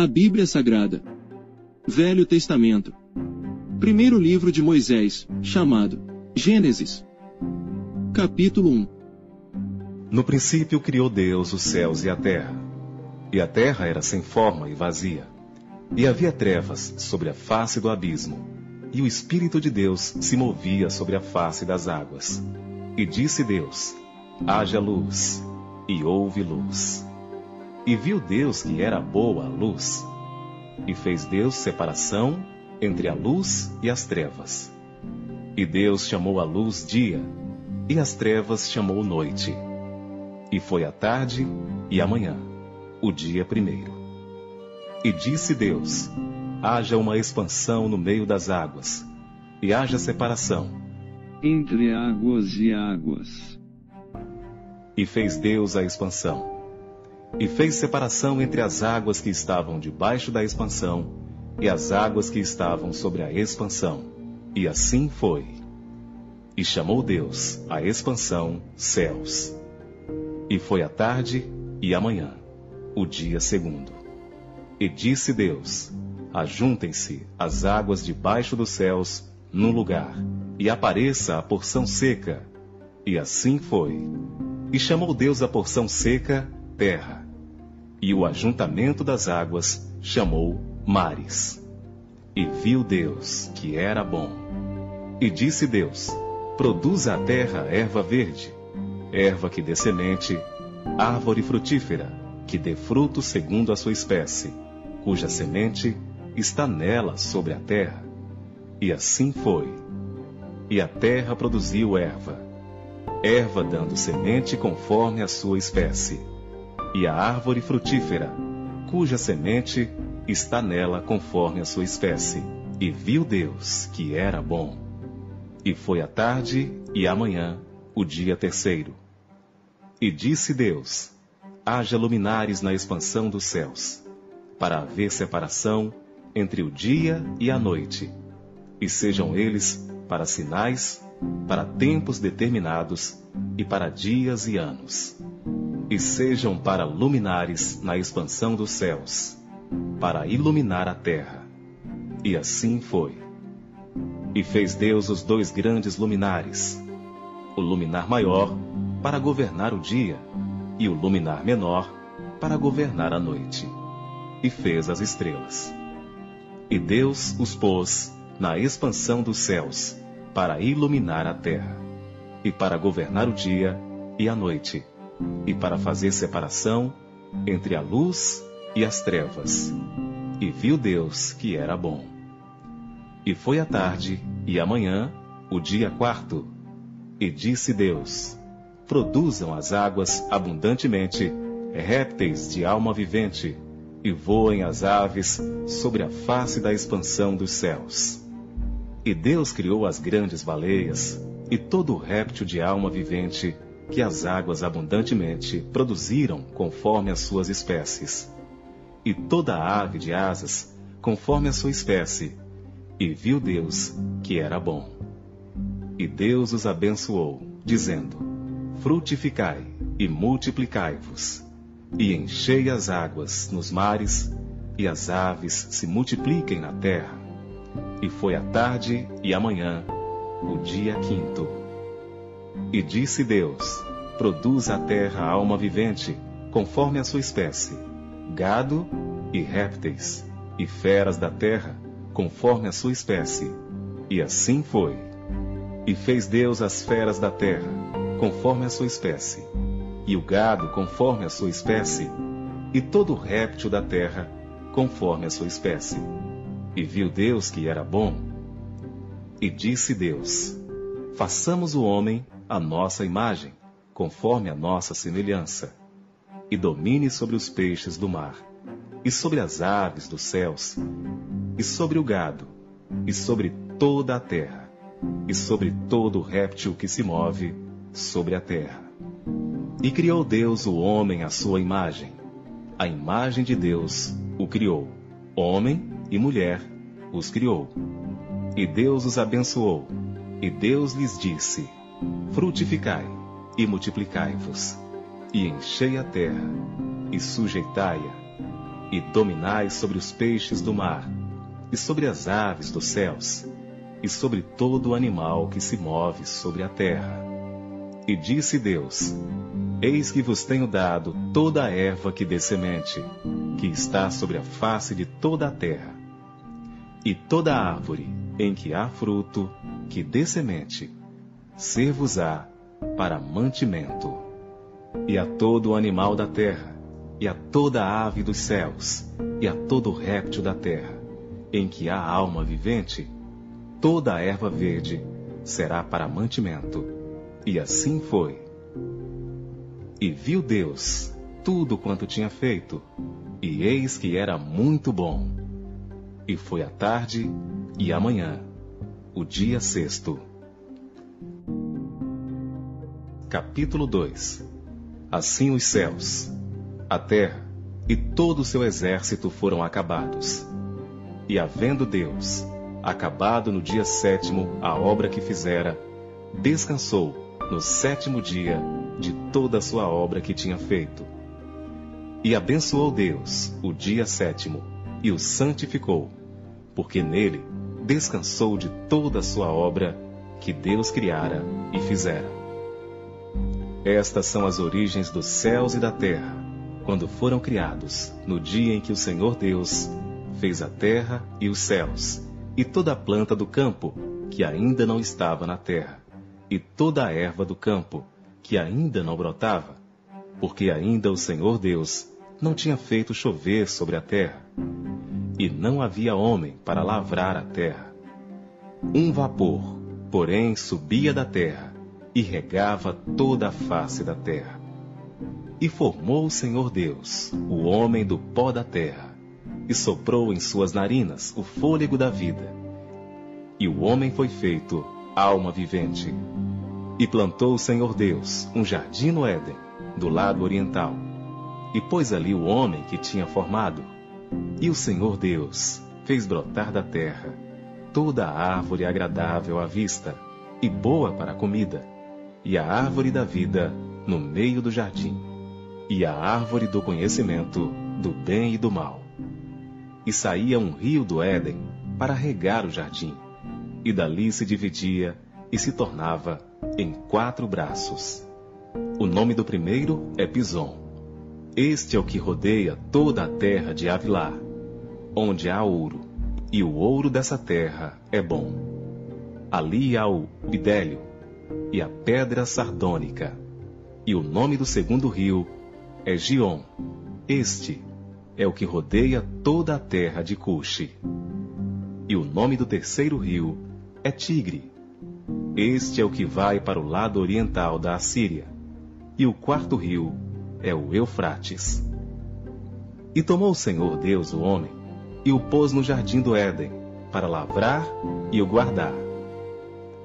A Bíblia Sagrada. Velho Testamento. Primeiro livro de Moisés, chamado Gênesis. Capítulo 1. No princípio criou Deus os céus e a terra. E a terra era sem forma e vazia. E havia trevas sobre a face do abismo. E o Espírito de Deus se movia sobre a face das águas. E disse Deus: Haja luz. E houve luz. E viu Deus que era boa a luz. E fez Deus separação entre a luz e as trevas. E Deus chamou a luz dia, e as trevas chamou noite. E foi a tarde e a manhã, o dia primeiro. E disse Deus: Haja uma expansão no meio das águas, e haja separação. Entre águas e águas. E fez Deus a expansão e fez separação entre as águas que estavam debaixo da expansão e as águas que estavam sobre a expansão. E assim foi. E chamou Deus a expansão céus. E foi a tarde e a manhã, o dia segundo. E disse Deus: Ajuntem-se as águas debaixo dos céus num lugar, e apareça a porção seca. E assim foi. E chamou Deus a porção seca terra, e o ajuntamento das águas chamou mares. E viu Deus que era bom. E disse Deus: Produza a terra erva verde, erva que dê semente, árvore frutífera, que dê fruto segundo a sua espécie, cuja semente está nela sobre a terra. E assim foi. E a terra produziu erva, erva dando semente conforme a sua espécie e a árvore frutífera, cuja semente está nela conforme a sua espécie. E viu Deus que era bom. E foi a tarde e a manhã, o dia terceiro. E disse Deus: Haja luminares na expansão dos céus, para haver separação entre o dia e a noite, e sejam eles para sinais, para tempos determinados e para dias e anos e sejam para luminares na expansão dos céus, para iluminar a terra. E assim foi. E fez Deus os dois grandes luminares, o luminar maior para governar o dia, e o luminar menor para governar a noite. E fez as estrelas. E Deus os pôs na expansão dos céus, para iluminar a terra, e para governar o dia e a noite e para fazer separação entre a luz e as trevas. E viu Deus que era bom. E foi a tarde e amanhã, o dia quarto. E disse Deus: Produzam as águas abundantemente répteis de alma vivente, e voem as aves sobre a face da expansão dos céus. E Deus criou as grandes baleias e todo réptil de alma vivente que as águas abundantemente produziram conforme as suas espécies, e toda ave de asas conforme a sua espécie, e viu Deus que era bom. E Deus os abençoou, dizendo: Frutificai e multiplicai-vos, e enchei as águas nos mares, e as aves se multipliquem na terra. E foi a tarde e a manhã, o dia quinto. E disse Deus: Produz a terra alma vivente, conforme a sua espécie, gado e répteis, e feras da terra, conforme a sua espécie. E assim foi. E fez Deus as feras da terra, conforme a sua espécie, e o gado conforme a sua espécie, e todo réptil da terra, conforme a sua espécie. E viu Deus que era bom. E disse Deus: Façamos o homem a nossa imagem, conforme a nossa semelhança, e domine sobre os peixes do mar, e sobre as aves dos céus, e sobre o gado, e sobre toda a terra, e sobre todo réptil que se move sobre a terra. E criou Deus o homem à sua imagem. A imagem de Deus o criou. Homem e mulher os criou. E Deus os abençoou. E Deus lhes disse: Frutificai e multiplicai-vos, e enchei a terra, e sujeitai-a, e dominai sobre os peixes do mar, e sobre as aves dos céus, e sobre todo animal que se move sobre a terra. E disse Deus: Eis que vos tenho dado toda a erva que dê semente, que está sobre a face de toda a terra, e toda árvore em que há fruto, que dê semente, ser-vos-á para mantimento. E a todo animal da terra, e a toda ave dos céus, e a todo réptil da terra, em que há alma vivente, toda a erva verde será para mantimento. E assim foi. E viu Deus tudo quanto tinha feito, e eis que era muito bom. E foi a tarde e a manhã, o dia sexto. Capítulo 2 Assim os céus, a terra e todo o seu exército foram acabados. E havendo Deus acabado no dia sétimo a obra que fizera, descansou no sétimo dia de toda a sua obra que tinha feito. E abençoou Deus o dia sétimo e o santificou, porque nele descansou de toda a sua obra que Deus criara e fizera. Estas são as origens dos céus e da terra, quando foram criados, no dia em que o Senhor Deus fez a terra e os céus, e toda a planta do campo, que ainda não estava na terra, e toda a erva do campo, que ainda não brotava, porque ainda o Senhor Deus não tinha feito chover sobre a terra, e não havia homem para lavrar a terra. Um vapor, porém, subia da terra, e regava toda a face da terra. E formou o Senhor Deus o homem do pó da terra, e soprou em suas narinas o fôlego da vida. E o homem foi feito alma vivente. E plantou o Senhor Deus um jardim no Éden, do lado oriental, e pôs ali o homem que tinha formado. E o Senhor Deus fez brotar da terra toda a árvore agradável à vista e boa para a comida e a árvore da vida no meio do jardim, e a árvore do conhecimento do bem e do mal. E saía um rio do Éden para regar o jardim, e dali se dividia e se tornava em quatro braços. O nome do primeiro é Pison. Este é o que rodeia toda a terra de Avilá, onde há ouro, e o ouro dessa terra é bom. Ali há o bidélio, e a pedra sardônica. E o nome do segundo rio é Gion. Este é o que rodeia toda a terra de Cuxi. E o nome do terceiro rio é Tigre. Este é o que vai para o lado oriental da Assíria. E o quarto rio é o Eufrates. E tomou o Senhor Deus o homem e o pôs no jardim do Éden para lavrar e o guardar.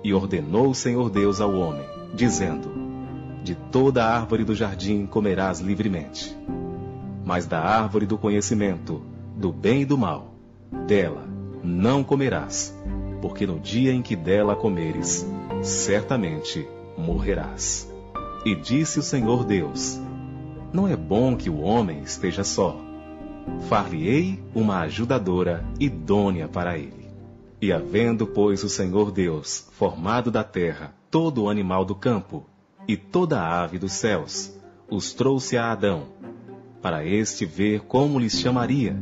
E ordenou o Senhor Deus ao homem, dizendo: De toda a árvore do jardim comerás livremente. Mas da árvore do conhecimento, do bem e do mal, dela não comerás, porque no dia em que dela comeres, certamente morrerás. E disse o Senhor Deus: Não é bom que o homem esteja só. Far-lhe-ei uma ajudadora idônea para ele. E havendo, pois, o Senhor Deus formado da terra todo o animal do campo e toda a ave dos céus, os trouxe a Adão, para este ver como lhes chamaria.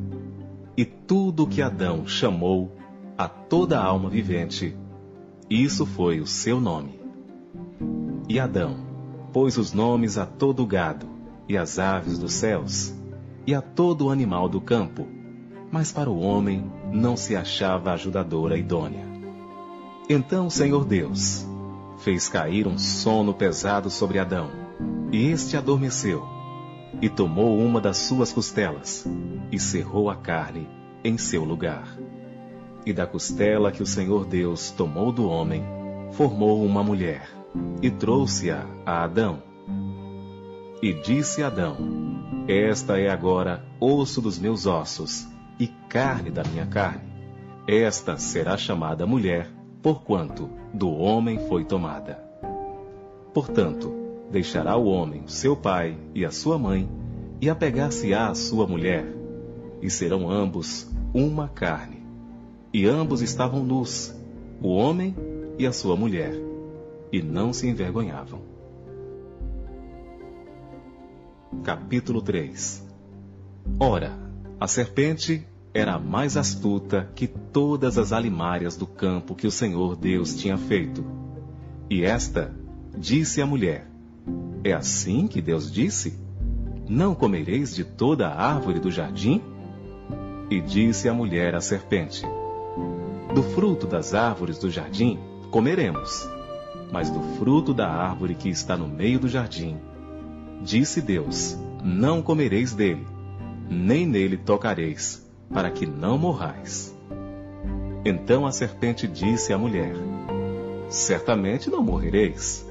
E tudo o que Adão chamou a toda a alma vivente, isso foi o seu nome. E Adão pôs os nomes a todo o gado, e as aves dos céus, e a todo animal do campo, mas para o homem não se achava ajudadora idônea. Então o Senhor Deus fez cair um sono pesado sobre Adão, e este adormeceu, e tomou uma das suas costelas, e cerrou a carne em seu lugar. E da costela que o Senhor Deus tomou do homem, formou uma mulher, e trouxe-a a Adão. E disse Adão: Esta é agora osso dos meus ossos e carne da minha carne. Esta será chamada mulher, porquanto do homem foi tomada. Portanto, deixará o homem seu pai e a sua mãe, e apegar-se-á à sua mulher, e serão ambos uma carne. E ambos estavam nus, o homem e a sua mulher, e não se envergonhavam. Capítulo 3 Ora, a serpente era mais astuta que todas as alimárias do campo que o Senhor Deus tinha feito. E esta disse à mulher: É assim que Deus disse? Não comereis de toda a árvore do jardim? E disse a mulher à serpente: Do fruto das árvores do jardim comeremos, mas do fruto da árvore que está no meio do jardim, disse Deus: Não comereis dele, nem nele tocareis, para que não morrais. Então a serpente disse à mulher: Certamente não morrereis,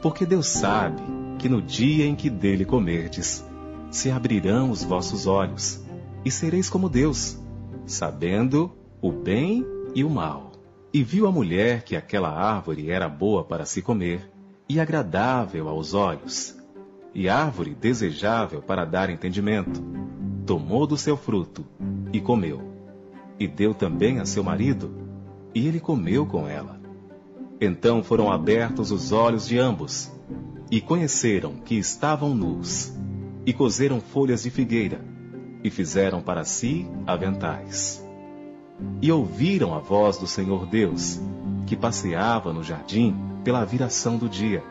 porque Deus sabe que no dia em que dele comerdes, se abrirão os vossos olhos, e sereis como Deus, sabendo o bem e o mal. E viu a mulher que aquela árvore era boa para se comer, e agradável aos olhos, e árvore desejável para dar entendimento. Tomou do seu fruto, e comeu. E deu também a seu marido, e ele comeu com ela. Então foram abertos os olhos de ambos, e conheceram que estavam nus, e coseram folhas de figueira, e fizeram para si aventais. E ouviram a voz do Senhor Deus, que passeava no jardim pela viração do dia,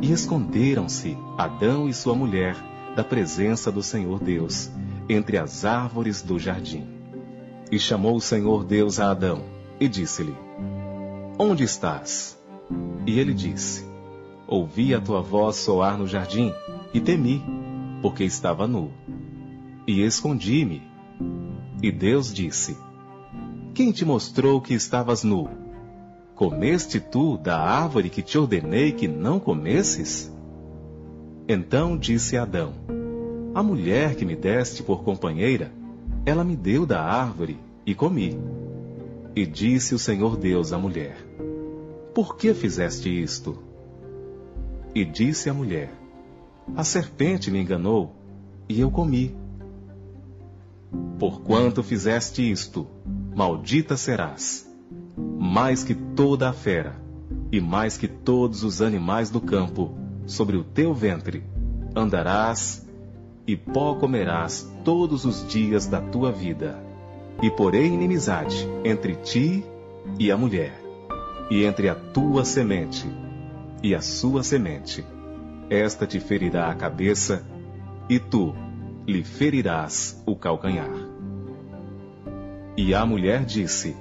e esconderam-se Adão e sua mulher da presença do Senhor Deus, entre as árvores do jardim. E chamou o Senhor Deus a Adão, e disse-lhe: Onde estás? E ele disse: Ouvi a tua voz soar no jardim, e temi, porque estava nu. E escondi-me. E Deus disse: Quem te mostrou que estavas nu? Comeste tu da árvore que te ordenei que não comesses? Então disse Adão: A mulher que me deste por companheira, ela me deu da árvore e comi. E disse o Senhor Deus à mulher: Por que fizeste isto? E disse a mulher: A serpente me enganou, e eu comi. Porquanto fizeste isto, maldita serás, mais que toda a fera, e mais que todos os animais do campo, sobre o teu ventre andarás, e pó comerás todos os dias da tua vida. E porei inimizade entre ti e a mulher, e entre a tua semente e a sua semente. Esta te ferirá a cabeça, e tu lhe ferirás o calcanhar. E a mulher disse: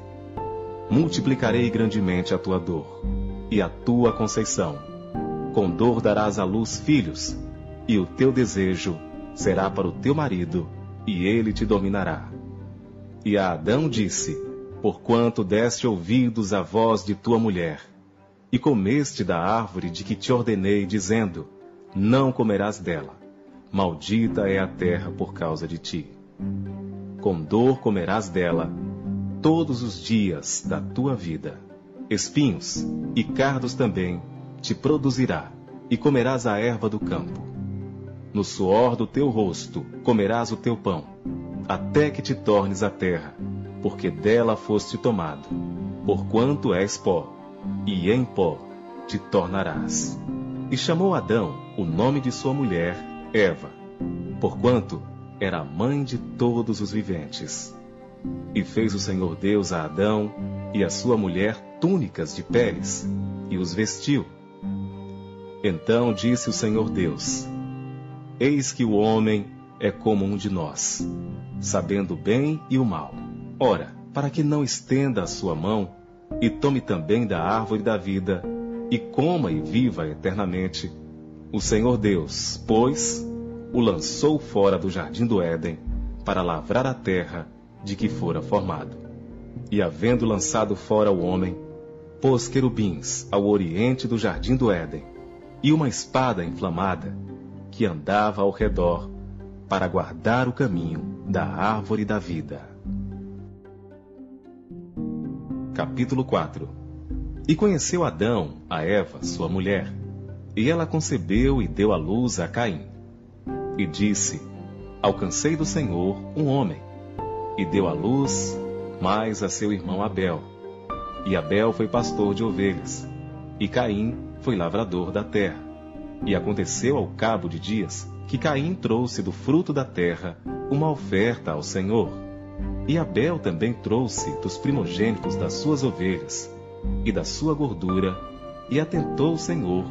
Multiplicarei grandemente a tua dor e a tua conceição. Com dor darás à luz filhos, e o teu desejo será para o teu marido, e ele te dominará. E a Adão disse: Porquanto deste ouvidos à voz de tua mulher, e comeste da árvore de que te ordenei, dizendo: Não comerás dela. Maldita é a terra por causa de ti. Com dor comerás dela todos os dias da tua vida. Espinhos e cardos também te produzirá, e comerás a erva do campo. No suor do teu rosto comerás o teu pão, até que te tornes a terra, porque dela foste tomado, porquanto és pó e em pó te tornarás. E chamou Adão o nome de sua mulher, Eva, porquanto era mãe de todos os viventes. E fez o Senhor Deus a Adão e a sua mulher túnicas de peles, e os vestiu. Então disse o Senhor Deus: Eis que o homem é como um de nós, sabendo o bem e o mal. Ora, para que não estenda a sua mão e tome também da árvore da vida, e coma e viva eternamente. O Senhor Deus, pois, o lançou fora do jardim do Éden, para lavrar a terra de que fora formado. E havendo lançado fora o homem, pôs querubins ao oriente do jardim do Éden, e uma espada inflamada, que andava ao redor, para guardar o caminho da árvore da vida. Capítulo 4 E conheceu Adão a Eva, sua mulher, e ela concebeu e deu à luz a Caim. E disse: Alcancei do Senhor um homem, e deu à luz mais a seu irmão Abel. E Abel foi pastor de ovelhas, e Caim foi lavrador da terra. E aconteceu ao cabo de dias que Caim trouxe do fruto da terra uma oferta ao Senhor. E Abel também trouxe dos primogênitos das suas ovelhas e da sua gordura, e atentou o Senhor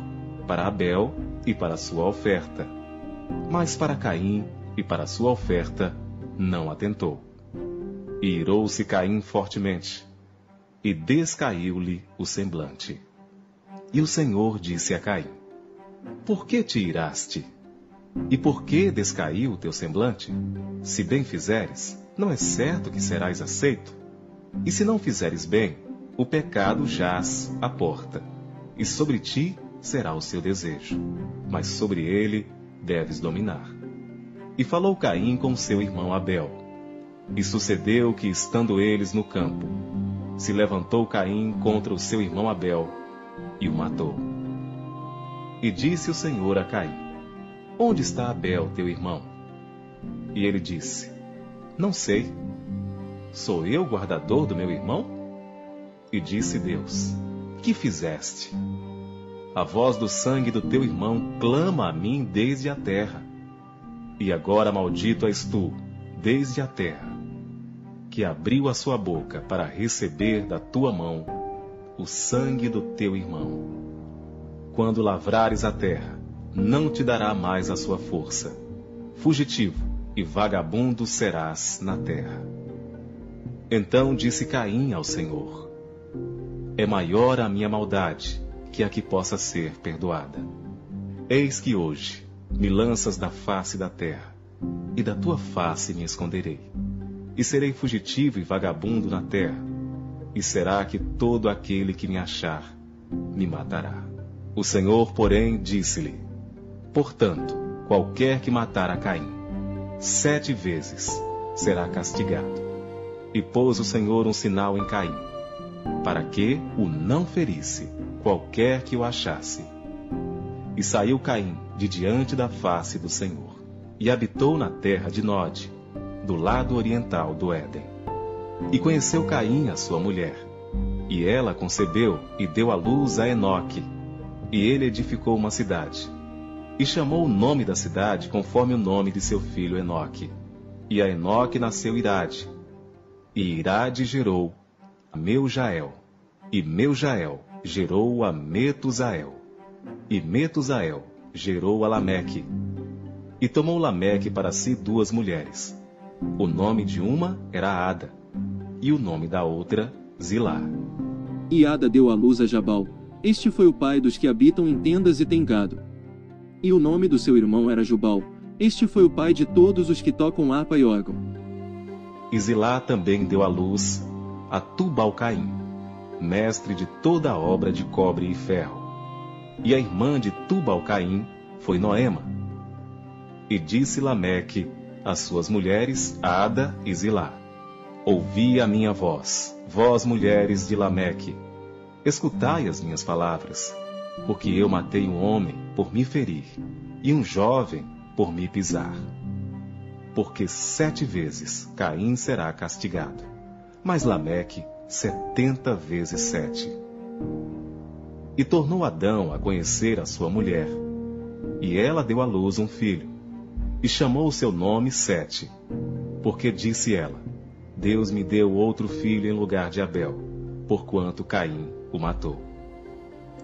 para Abel e para sua oferta. Mas para Caim e para sua oferta não atentou. E irou-se Caim fortemente, e descaiu-lhe o semblante. E o Senhor disse a Caim: Por que te iraste? E por que descaiu o teu semblante? Se bem fizeres, não é certo que serás aceito? E se não fizeres bem, o pecado jaz à porta, e sobre ti será o seu desejo, mas sobre ele deves dominar. E falou Caim com seu irmão Abel. E sucedeu que, estando eles no campo, se levantou Caim contra o seu irmão Abel e o matou. E disse o Senhor a Caim: Onde está Abel, teu irmão? E ele disse: Não sei. Sou eu guardador do meu irmão? E disse Deus: Que fizeste? A voz do sangue do teu irmão clama a mim desde a terra. E agora maldito és tu, desde a terra, que abriu a sua boca para receber da tua mão o sangue do teu irmão. Quando lavrares a terra, não te dará mais a sua força. Fugitivo e vagabundo serás na terra. Então disse Caim ao Senhor: É maior a minha maldade que a que possa ser perdoada. Eis que hoje me lanças da face da terra, e da tua face me esconderei. E serei fugitivo e vagabundo na terra, e será que todo aquele que me achar me matará. O Senhor, porém, disse-lhe: Portanto, qualquer que matar a Caim, sete vezes será castigado. E pôs o Senhor um sinal em Caim, para que o não ferisse qualquer que o achasse. E saiu Caim de diante da face do Senhor, e habitou na terra de Nod, do lado oriental do Éden. E conheceu Caim a sua mulher, e ela concebeu e deu à luz a Enoque, e ele edificou uma cidade. E chamou o nome da cidade conforme o nome de seu filho Enoque. E a Enoque nasceu Irade, e Irade gerou a Meujael, e Meujael gerou a Metusael, e Metusael gerou a Lameque. E tomou Lameque para si duas mulheres. O nome de uma era Ada, e o nome da outra, Zilá. E Ada deu à luz a Jabal. Este foi o pai dos que habitam em tendas e têm gado. E o nome do seu irmão era Jubal. Este foi o pai de todos os que tocam harpa e órgão. E Zilá também deu à luz a Tubal-Caim, mestre de toda a obra de cobre e ferro. E a irmã de Tubal-Caim foi Noema. E disse Lameque às suas mulheres, Ada e Zilá: Ouvi a minha voz, vós mulheres de Lameque. Escutai as minhas palavras, porque eu matei um homem por me ferir, e um jovem por me pisar. Porque sete vezes Caim será castigado, mas Lameque setenta vezes sete. E tornou Adão a conhecer a sua mulher, e ela deu à luz um filho, e chamou o seu nome Sete, porque disse ela: Deus me deu outro filho em lugar de Abel, porquanto Caim o matou.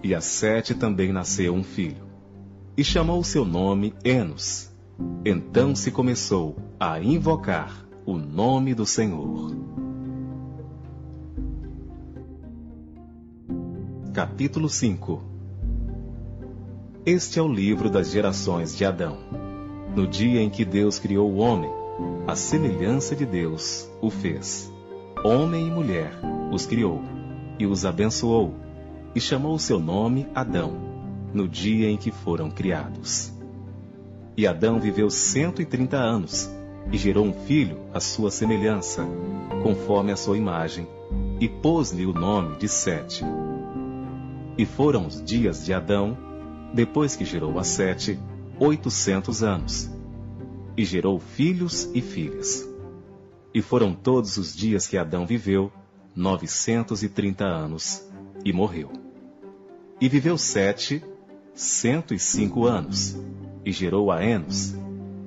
E a Sete também nasceu um filho, e chamou o seu nome Enos. Então se começou a invocar o nome do Senhor. Capítulo 5 Este é o livro das gerações de Adão. No dia em que Deus criou o homem, a semelhança de Deus o fez. Homem e mulher os criou, e os abençoou, e chamou o seu nome Adão, no dia em que foram criados. E Adão viveu cento e trinta anos, e gerou um filho à sua semelhança, conforme a sua imagem, e pôs-lhe o nome de Sete e foram os dias de Adão, depois que gerou a Sete, oitocentos anos. E gerou filhos e filhas. E foram todos os dias que Adão viveu, novecentos e trinta anos, e morreu. E viveu Sete, cento e cinco anos, e gerou a Enos.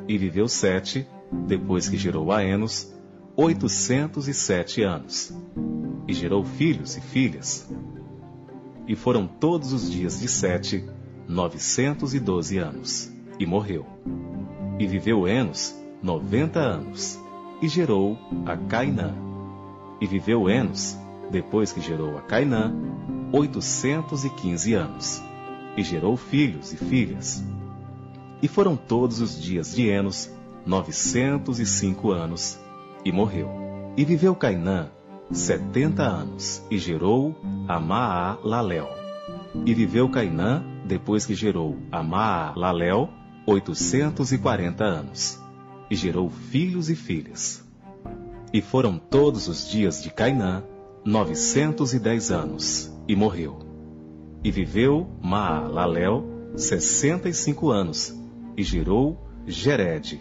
E viveu Sete, depois que gerou a Enos, oitocentos e sete anos, e gerou filhos e filhas. E foram todos os dias de Sete, novecentos e doze anos, e morreu. E viveu Enos noventa anos, e gerou a Cainã. E viveu Enos, depois que gerou a Cainã, oitocentos e quinze anos, e gerou filhos e filhas. E foram todos os dias de Enos novecentos e cinco anos, e morreu. E viveu Cainã setenta anos, e gerou a Maalalel. E viveu Cainã, depois que gerou a Maalalel 840 anos, e gerou filhos e filhas. E foram todos os dias de Cainã 910 anos, e morreu. E viveu Maalalel 65 anos, e gerou Gered.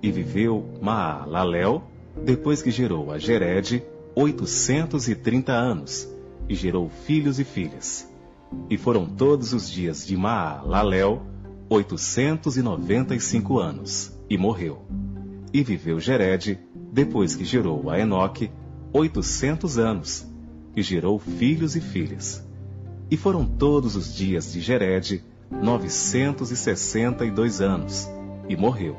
E viveu Maalalel, depois que gerou a Gered, 830 anos, e gerou filhos e filhas. E foram todos os dias de Maalalel oitocentos e noventa e cinco anos, e morreu. E viveu Gered, depois que gerou a Enoque, oitocentos anos, e gerou filhos e filhas. E foram todos os dias de e dois anos, e morreu.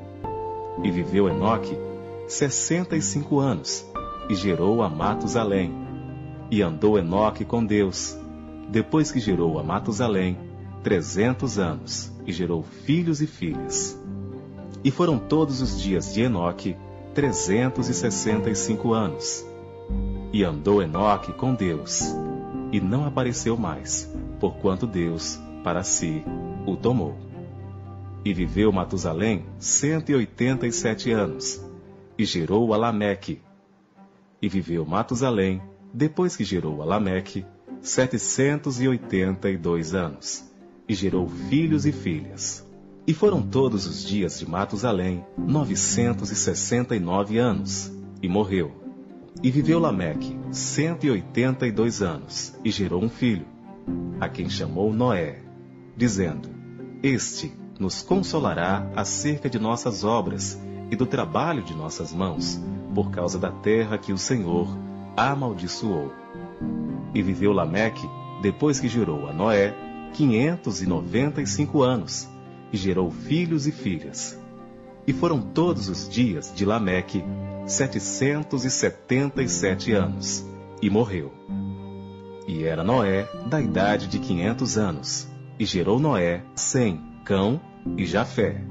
E viveu Enoque sessenta e cinco anos, e gerou a Matusalém. E andou Enoque com Deus, depois que gerou a Matusalém, trezentos anos, e gerou filhos e filhas. E foram todos os dias de Enoque trezentos e sessenta e cinco anos. E andou Enoque com Deus, e não apareceu mais, porquanto Deus, para si, o tomou. E viveu Matusalém cento e oitenta e sete anos, e gerou a. E viveu Matusalém, depois que gerou a Lameque, setecentos e oitenta e dois anos, e gerou filhos e filhas. E foram todos os dias de Matusalém novecentos e sessenta e nove anos, e morreu. E viveu Lameque cento e oitenta e dois anos, e gerou um filho, a quem chamou Noé, dizendo: Este nos consolará acerca de nossas obras e do trabalho de nossas mãos, por causa da terra que o Senhor amaldiçoou. E viveu Lameque, depois que gerou a Noé, quinhentos e noventa e cinco anos, e gerou filhos e filhas. E foram todos os dias de Lameque setecentos e setenta e sete anos, e morreu. E era Noé da idade de quinhentos anos, e gerou Noé Sem, Cão e Jafé.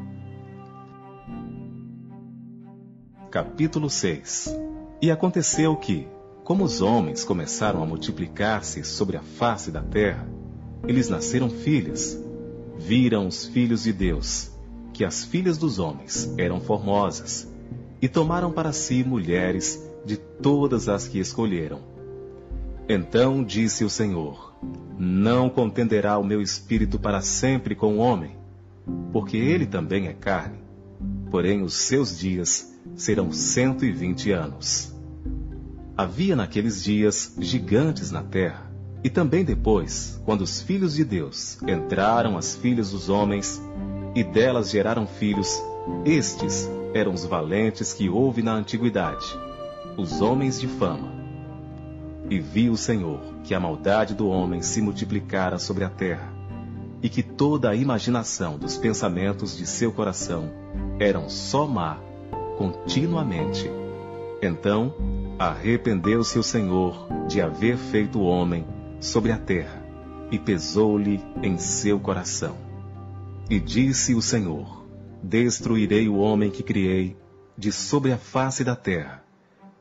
Capítulo 6 E aconteceu que, como os homens começaram a multiplicar-se sobre a face da terra, eles nasceram filhas, viram os filhos de Deus, que as filhas dos homens eram formosas, e tomaram para si mulheres de todas as que escolheram. Então disse o Senhor: Não contenderá o meu espírito para sempre com o homem, porque ele também é carne, porém os seus dias serão cento e vinte anos. Havia naqueles dias gigantes na terra, e também depois, quando os filhos de Deus entraram as filhas dos homens, e delas geraram filhos, estes eram os valentes que houve na antiguidade, os homens de fama. E viu o Senhor que a maldade do homem se multiplicara sobre a terra, e que toda a imaginação dos pensamentos de seu coração eram só má, continuamente. Então arrependeu-se o Senhor de haver feito o homem sobre a terra, e pesou-lhe em seu coração. E disse o Senhor: Destruirei o homem que criei de sobre a face da terra,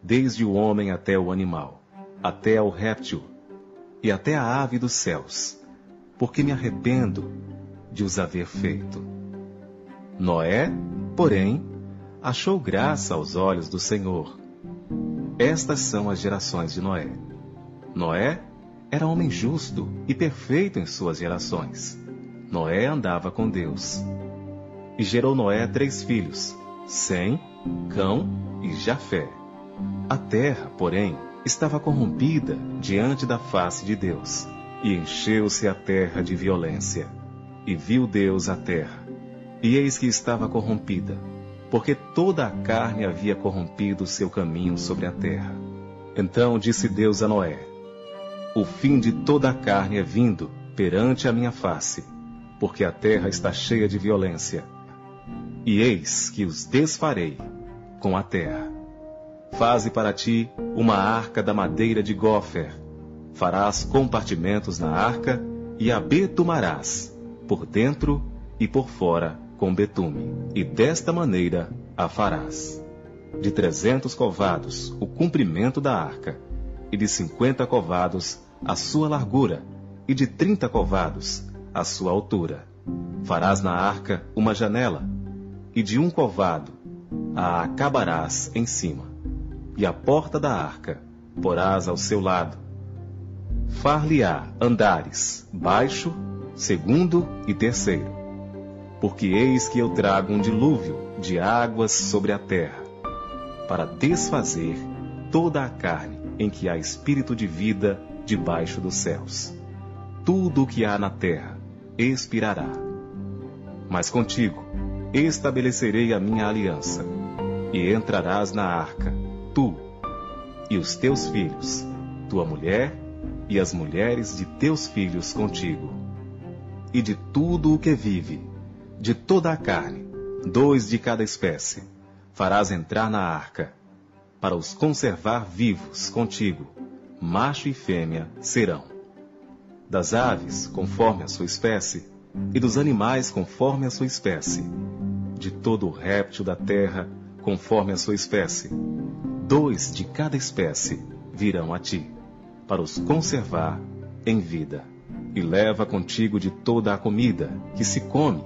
desde o homem até o animal, até ao réptil e até a ave dos céus, porque me arrependo de os haver feito. Noé, porém, achou graça aos olhos do Senhor. Estas são as gerações de Noé. Noé era homem justo e perfeito em suas gerações. Noé andava com Deus. E gerou Noé três filhos, Sem, Cão e Jafé. A terra, porém, estava corrompida diante da face de Deus, e encheu-se a terra de violência. E viu Deus a terra, e eis que estava corrompida, porque toda a carne havia corrompido seu caminho sobre a terra. Então disse Deus a Noé: O fim de toda a carne é vindo perante a minha face, porque a terra está cheia de violência. E eis que os desfarei com a terra. Faze para ti uma arca da madeira de gofer. Farás compartimentos na arca e a betumarás, por dentro e por fora, com betume. E desta maneira a farás. De trezentos covados o comprimento da arca, e de cinquenta covados a sua largura, e de trinta covados a sua altura. Farás na arca uma janela, e de um covado a acabarás em cima e a porta da arca porás ao seu lado. Far-lhe-á andares, baixo, segundo e terceiro. Porque eis que eu trago um dilúvio de águas sobre a terra, para desfazer toda a carne em que há espírito de vida debaixo dos céus. Tudo o que há na terra expirará. Mas contigo estabelecerei a minha aliança, e entrarás na arca tu e os teus filhos, tua mulher e as mulheres de teus filhos contigo. E de tudo o que vive, de toda a carne, dois de cada espécie, farás entrar na arca, para os conservar vivos contigo, macho e fêmea serão. Das aves, conforme a sua espécie, e dos animais, conforme a sua espécie, de todo o réptil da terra, conforme a sua espécie, dois de cada espécie virão a ti, para os conservar em vida. E leva contigo de toda a comida que se come,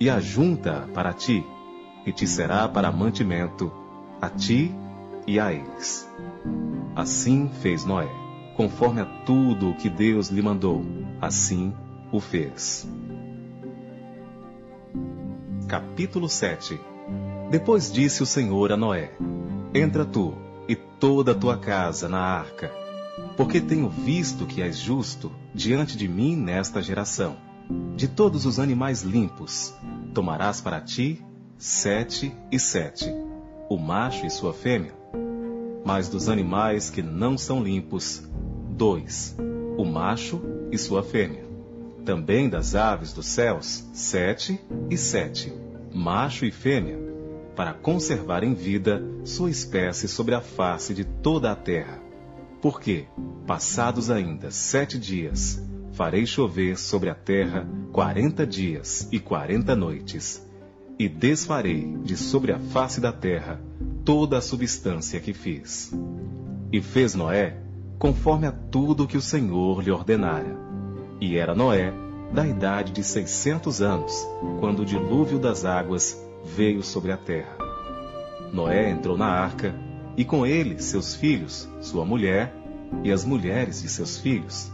e ajunta para ti, e te será para mantimento, a ti e a eles. Assim fez Noé, conforme a tudo o que Deus lhe mandou, assim o fez. Capítulo 7 Depois disse o Senhor a Noé: Entra tu e toda a tua casa na arca, porque tenho visto que és justo diante de mim nesta geração. De todos os animais limpos, tomarás para ti sete e sete, o macho e sua fêmea. Mas dos animais que não são limpos, dois, o macho e sua fêmea. Também das aves dos céus, sete e sete, macho e fêmea para conservar em vida sua espécie sobre a face de toda a terra. Porque, passados ainda sete dias, farei chover sobre a terra quarenta dias e quarenta noites, e desfarei de sobre a face da terra toda a substância que fiz. E fez Noé conforme a tudo que o Senhor lhe ordenara. E era Noé da idade de seiscentos anos, quando o dilúvio das águas veio sobre a terra. Noé entrou na arca, e com ele seus filhos, sua mulher e as mulheres de seus filhos,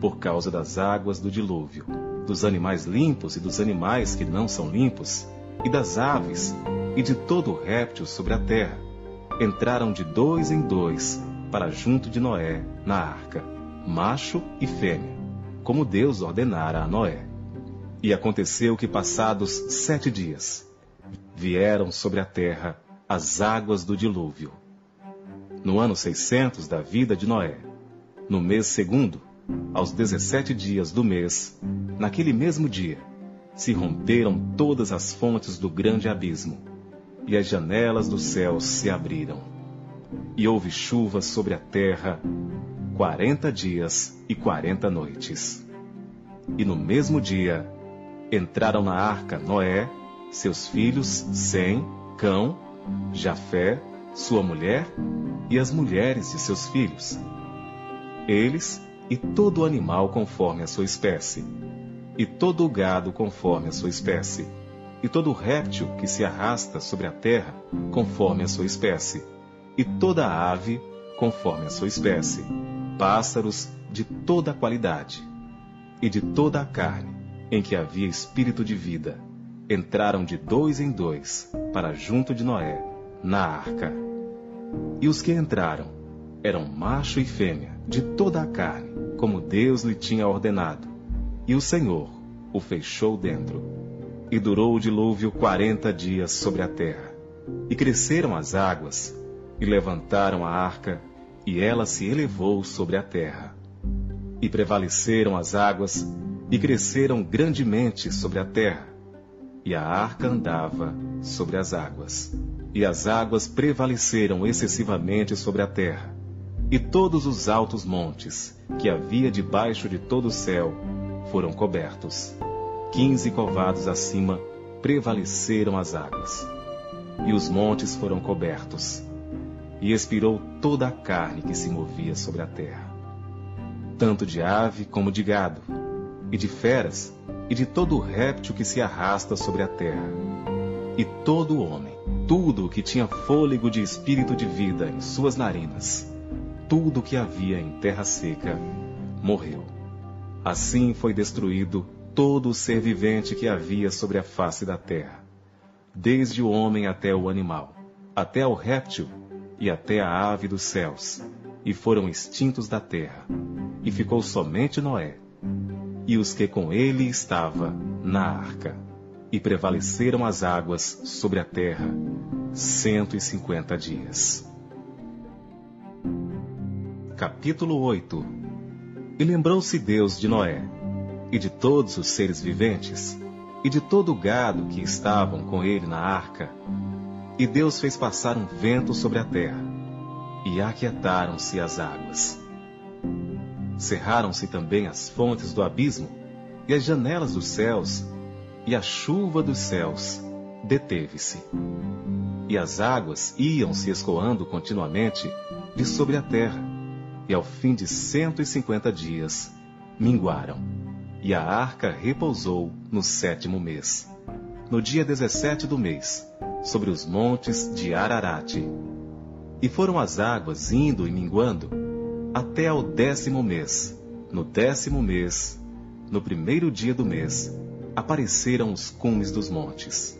por causa das águas do dilúvio, dos animais limpos e dos animais que não são limpos, e das aves e de todo réptil sobre a terra. Entraram de dois em dois para junto de Noé na arca, macho e fêmea, como Deus ordenara a Noé. E aconteceu que, passados sete dias, vieram sobre a terra as águas do dilúvio. No ano 600 da vida de Noé, no mês segundo, aos 17 dias do mês, naquele mesmo dia, se romperam todas as fontes do grande abismo, e as janelas dos céus se abriram. E houve chuva sobre a terra quarenta dias e quarenta noites. E no mesmo dia entraram na arca Noé seus filhos Sem, Cão, Jafé, sua mulher e as mulheres de seus filhos. Eles e todo animal conforme a sua espécie, e todo o gado conforme a sua espécie, e todo réptil que se arrasta sobre a terra conforme a sua espécie, e toda ave conforme a sua espécie, pássaros de toda qualidade, e de toda a carne em que havia espírito de vida entraram de dois em dois para junto de Noé, na arca. E os que entraram eram macho e fêmea, de toda a carne, como Deus lhe tinha ordenado. E o Senhor o fechou dentro. E durou o dilúvio quarenta dias sobre a terra. E cresceram as águas, e levantaram a arca, e ela se elevou sobre a terra. E prevaleceram as águas, e cresceram grandemente sobre a terra. E a arca andava sobre as águas. E as águas prevaleceram excessivamente sobre a terra. E todos os altos montes, que havia debaixo de todo o céu, foram cobertos. Quinze covados acima prevaleceram as águas. E os montes foram cobertos. E expirou toda a carne que se movia sobre a terra, tanto de ave como de gado, e de feras, e de todo réptil que se arrasta sobre a terra. E todo homem, tudo o que tinha fôlego de espírito de vida em suas narinas, tudo o que havia em terra seca, morreu. Assim foi destruído todo o ser vivente que havia sobre a face da terra, desde o homem até o animal, até o réptil e até a ave dos céus, e foram extintos da terra. E ficou somente Noé, e os que com ele estava na arca. E prevaleceram as águas sobre a terra cento e cinquenta dias. Capítulo 8 E lembrou-se Deus de Noé, e de todos os seres viventes, e de todo o gado que estavam com ele na arca. E Deus fez passar um vento sobre a terra, e aquietaram-se as águas. Cerraram-se também as fontes do abismo, e as janelas dos céus, e a chuva dos céus deteve-se. E as águas iam se escoando continuamente de sobre a terra, e ao fim de cento e cinquenta dias minguaram. E a arca repousou no sétimo mês, no dia dezessete do mês, sobre os montes de Ararate. E foram as águas indo e minguando até ao décimo mês. No décimo mês, no primeiro dia do mês, apareceram os cumes dos montes.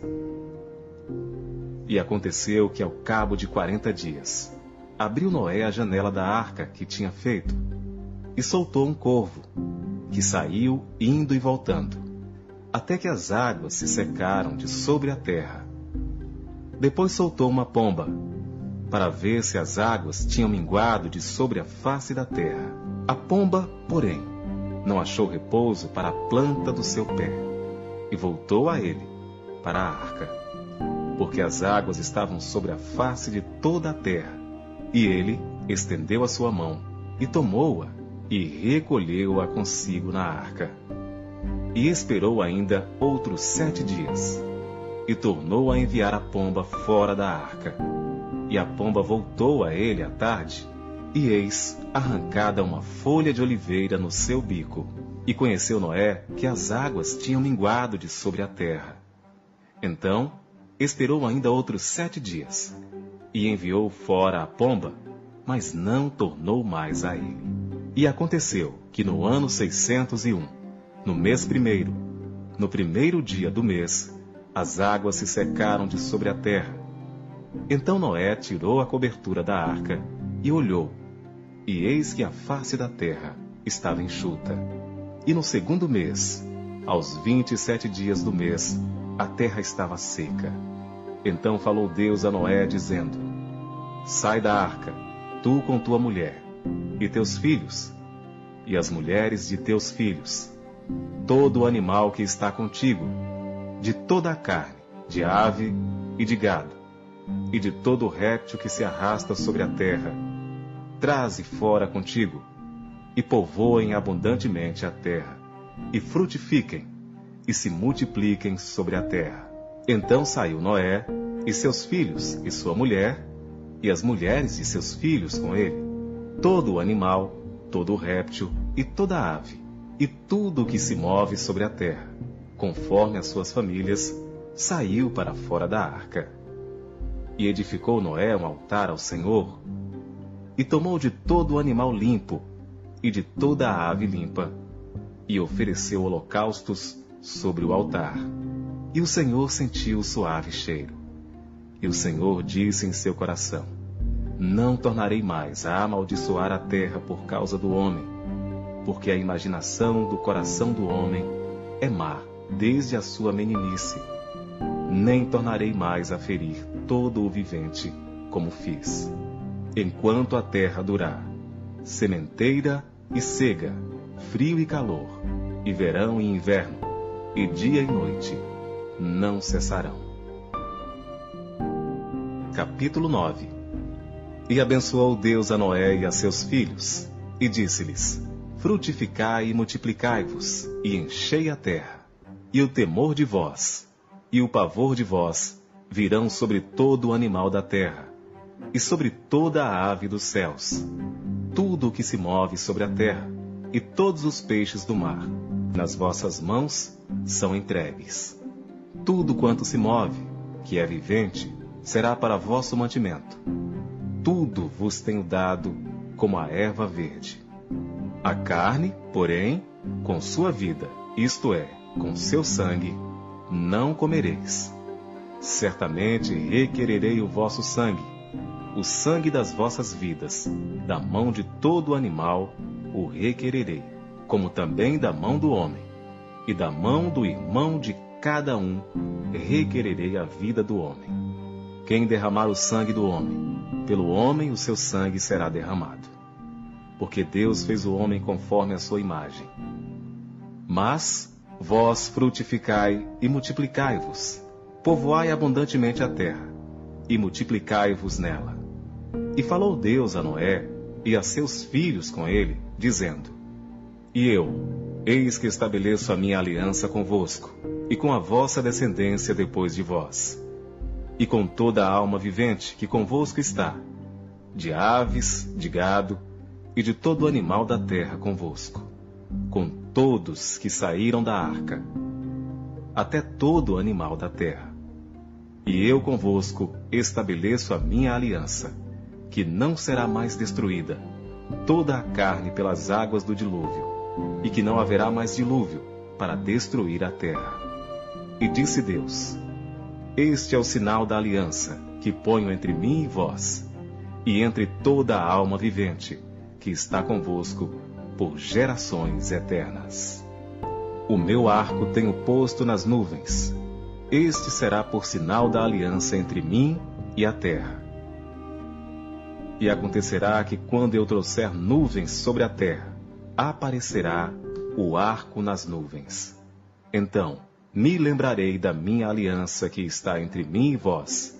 E aconteceu que ao cabo de quarenta dias, abriu Noé a janela da arca que tinha feito, e soltou um corvo, que saiu indo e voltando, até que as águas se secaram de sobre a terra. Depois soltou uma pomba, para ver se as águas tinham minguado de sobre a face da terra. A pomba, porém, não achou repouso para a planta do seu pé, e voltou a ele, para a arca, porque as águas estavam sobre a face de toda a terra. E ele estendeu a sua mão, e tomou-a, e recolheu-a consigo na arca. E esperou ainda outros sete dias, e tornou a enviar a pomba fora da arca. E a pomba voltou a ele à tarde, e eis arrancada uma folha de oliveira no seu bico. E conheceu Noé que as águas tinham minguado de sobre a terra. Então esperou ainda outros sete dias, e enviou fora a pomba, mas não tornou mais a ele. E aconteceu que no ano seiscentos e um, no mês primeiro, no primeiro dia do mês, as águas se secaram de sobre a terra, então Noé tirou a cobertura da arca e olhou, e eis que a face da terra estava enxuta. E no segundo mês, aos vinte e sete dias do mês, a terra estava seca. Então falou Deus a Noé, dizendo: Sai da arca, tu com tua mulher, e teus filhos, e as mulheres de teus filhos, todo animal que está contigo, de toda a carne, de ave e de gado e de todo réptil que se arrasta sobre a terra. Traze fora contigo, e povoem abundantemente a terra, e frutifiquem, e se multipliquem sobre a terra. Então saiu Noé, e seus filhos, e sua mulher, e as mulheres de seus filhos com ele, todo animal, todo réptil, e toda ave, e tudo o que se move sobre a terra, conforme as suas famílias, saiu para fora da arca. E edificou Noé um altar ao Senhor, e tomou de todo o animal limpo, e de toda a ave limpa, e ofereceu holocaustos sobre o altar. E o Senhor sentiu o suave cheiro. E o Senhor disse em seu coração: Não tornarei mais a amaldiçoar a terra por causa do homem, porque a imaginação do coração do homem é má desde a sua meninice. Nem tornarei mais a ferir todo o vivente, como fiz, enquanto a terra durar, sementeira e cega, frio e calor, e verão e inverno, e dia e noite, não cessarão. Capítulo 9 E abençoou Deus a Noé e a seus filhos, e disse-lhes: Frutificai e multiplicai-vos, e enchei a terra, e o temor de vós, e o pavor de vós virão sobre todo o animal da terra, e sobre toda a ave dos céus, tudo o que se move sobre a terra, e todos os peixes do mar. Nas vossas mãos são entregues. Tudo quanto se move, que é vivente, será para vosso mantimento. Tudo vos tenho dado como a erva verde. A carne, porém, com sua vida, isto é, com seu sangue, não comereis. Certamente requererei o vosso sangue, o sangue das vossas vidas, da mão de todo animal o requererei, como também da mão do homem, e da mão do irmão de cada um requererei a vida do homem. Quem derramar o sangue do homem, pelo homem o seu sangue será derramado. Porque Deus fez o homem conforme a sua imagem. Mas vós frutificai e multiplicai-vos, povoai abundantemente a terra, e multiplicai-vos nela. E falou Deus a Noé e a seus filhos com ele, dizendo: E eu, eis que estabeleço a minha aliança convosco, e com a vossa descendência depois de vós e com toda a alma vivente que convosco está, de aves, de gado e de todo animal da terra convosco, com todos que saíram da arca, até todo animal da terra. E eu convosco estabeleço a minha aliança, que não será mais destruída, toda a carne pelas águas do dilúvio, e que não haverá mais dilúvio para destruir a terra. E disse Deus: este é o sinal da aliança que ponho entre mim e vós, e entre toda a alma vivente que está convosco por gerações eternas. O meu arco tenho posto nas nuvens. Este será por sinal da aliança entre mim e a terra. E acontecerá que quando eu trouxer nuvens sobre a terra, aparecerá o arco nas nuvens. Então, me lembrarei da minha aliança que está entre mim e vós,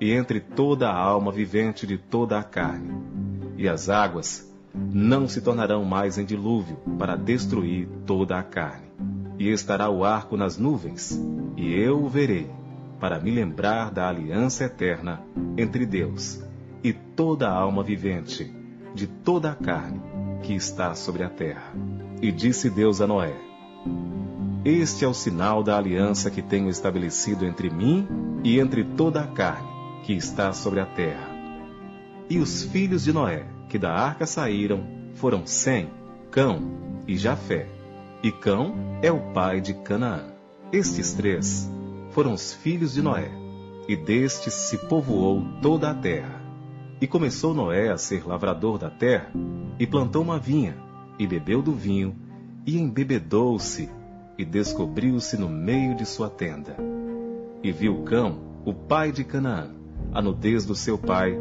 e entre toda a alma vivente de toda a carne. E as águas não se tornarão mais em dilúvio para destruir toda a carne. E estará o arco nas nuvens, e eu o verei, para me lembrar da aliança eterna entre Deus e toda a alma vivente, de toda a carne que está sobre a terra. E disse Deus a Noé: este é o sinal da aliança que tenho estabelecido entre mim e entre toda a carne que está sobre a terra. E os filhos de Noé, que da arca saíram, foram Sem, Cão e Jafé. E Cão é o pai de Canaã. Estes três foram os filhos de Noé, e destes se povoou toda a terra. E começou Noé a ser lavrador da terra, e plantou uma vinha, e bebeu do vinho, e embebedou-se e descobriu-se no meio de sua tenda. E viu Cão, o pai de Canaã, a nudez do seu pai,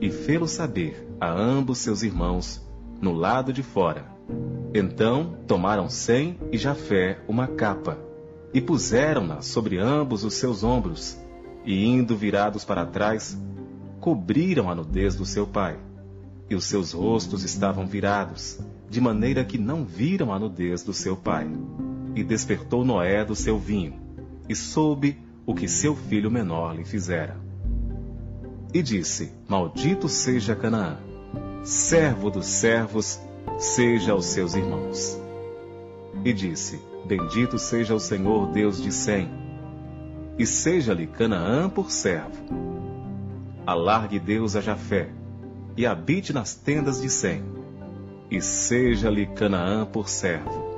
e fê-lo saber a ambos seus irmãos, no lado de fora. Então tomaram Sem e Jafé uma capa, e puseram-na sobre ambos os seus ombros, e indo virados para trás, cobriram a nudez do seu pai. E os seus rostos estavam virados, de maneira que não viram a nudez do seu pai. E despertou Noé do seu vinho, e soube o que seu filho menor lhe fizera. E disse: Maldito seja Canaã, servo dos servos, seja aos seus irmãos. E disse: Bendito seja o Senhor Deus de Sem, e seja-lhe Canaã por servo. Alargue Deus a Jafé, e habite nas tendas de Sem, e seja-lhe Canaã por servo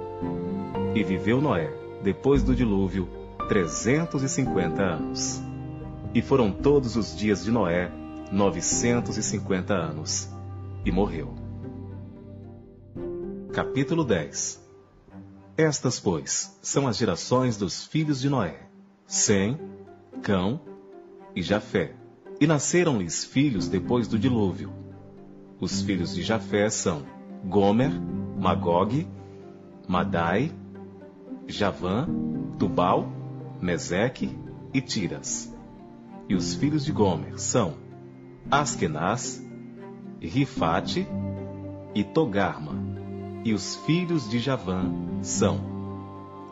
e viveu Noé, depois do dilúvio, trezentos e cinquenta anos. E foram todos os dias de Noé novecentos e anos e morreu. Capítulo 10 Estas, pois, são as gerações dos filhos de Noé: Sem, Cão e Jafé. E nasceram-lhes filhos depois do dilúvio. Os filhos de Jafé são Gomer, Magog, Madai, Javã, Tubal, Meseque e Tiras. E os filhos de Gomer são Askenaz, Rifate e Togarma. E os filhos de Javã são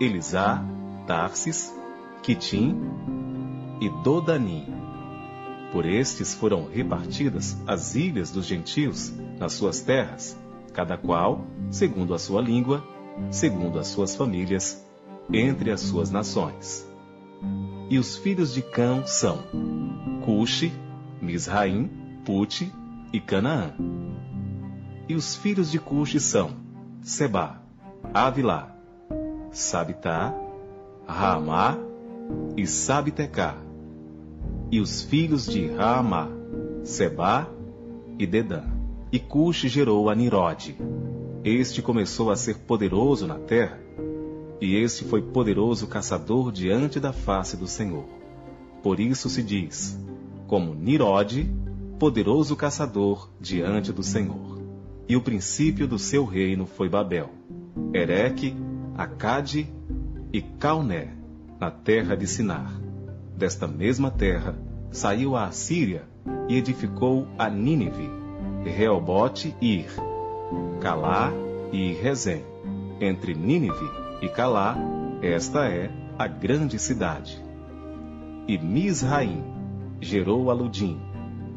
Elisá, Tarsis, Quitim e Dodanim. Por estes foram repartidas as ilhas dos gentios nas suas terras, cada qual, segundo a sua língua, segundo as suas famílias, entre as suas nações. E os filhos de Cã são Cuxi, Misraim, Pute e Canaã. E os filhos de Cuxi são Seba, Avilá, Sabitá, Ramá e Sabitecá e os filhos de Raamá, Sebá e Dedã. E Cush gerou a Nirode. Este começou a ser poderoso na terra, e este foi poderoso caçador diante da face do Senhor. Por isso se diz, como Nirode, poderoso caçador diante do Senhor. E o princípio do seu reino foi Babel, Ereque, Acade e Calné, na terra de Sinar Desta mesma terra saiu a Assíria e edificou a Nínive, Reobote e Ir, Calá e Rezém. Entre Nínive e Calá, esta é a grande cidade. E Misraim gerou a Ludim,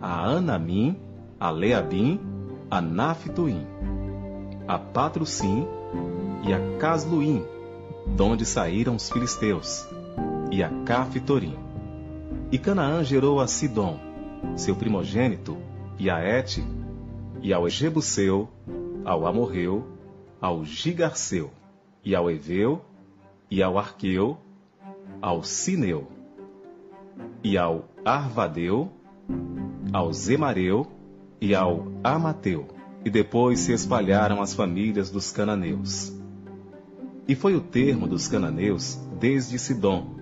a Anamim, a Leabim, a Naphtuim, a Patrocim e a Casluim, donde saíram os filisteus, e a Caftorim. E Canaã gerou a Sidom, seu primogênito, e a Et, e ao Jebuseu, ao Amorreu, ao Gigarceu, e ao Eveu, e ao Arqueu, ao Sineu, e ao Arvadeu, ao Zemareu e ao Amateu. E depois se espalharam as famílias dos cananeus. E foi o termo dos cananeus desde Sidom,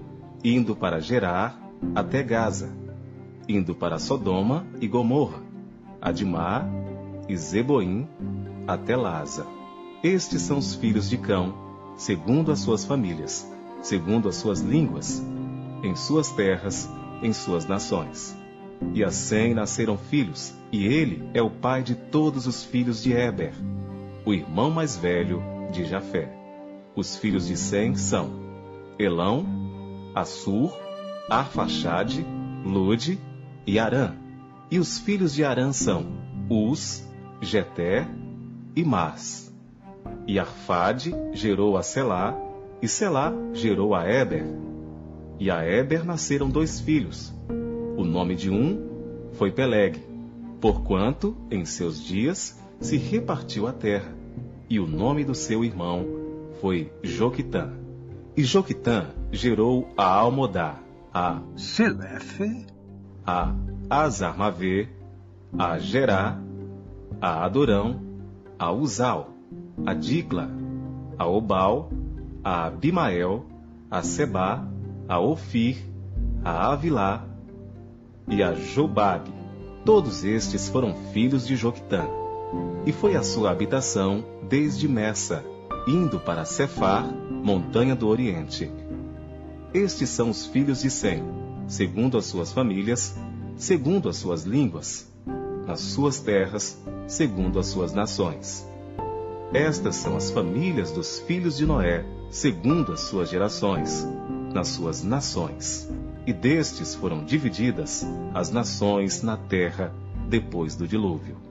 indo para Gerar, até Gaza, indo para Sodoma e Gomorra, Adimá e Zeboim, até Laza. Estes são os filhos de Cão, segundo as suas famílias, segundo as suas línguas, em suas terras, em suas nações. E a Sem nasceram filhos, e ele é o pai de todos os filhos de Eber, o irmão mais velho de Jafé. Os filhos de Sem são Elão, Assur, Arfaxade, Lude e Arã. E os filhos de Arã são Uz, Geté e Mas. E Arfade gerou a Selá, e Selá gerou a Eber. E a Eber nasceram dois filhos. O nome de um foi Peleg, porquanto, em seus dias, se repartiu a terra. E o nome do seu irmão foi Joquitã. E Joquitã gerou a Almodá, a Selefe, a Azarmavê, a Gerá, a Adorão, a Uzal, a Dicla, a Obal, a Abimael, a Seba, a Ofir, a Avilá e a Jobabe. Todos estes foram filhos de Joctã. E foi a sua habitação desde Messa, indo para Cefar, montanha do Oriente estes são os filhos de Sem, segundo as suas famílias, segundo as suas línguas, nas suas terras, segundo as suas nações. Estas são as famílias dos filhos de Noé, segundo as suas gerações, nas suas nações. E destes foram divididas as nações na terra depois do dilúvio.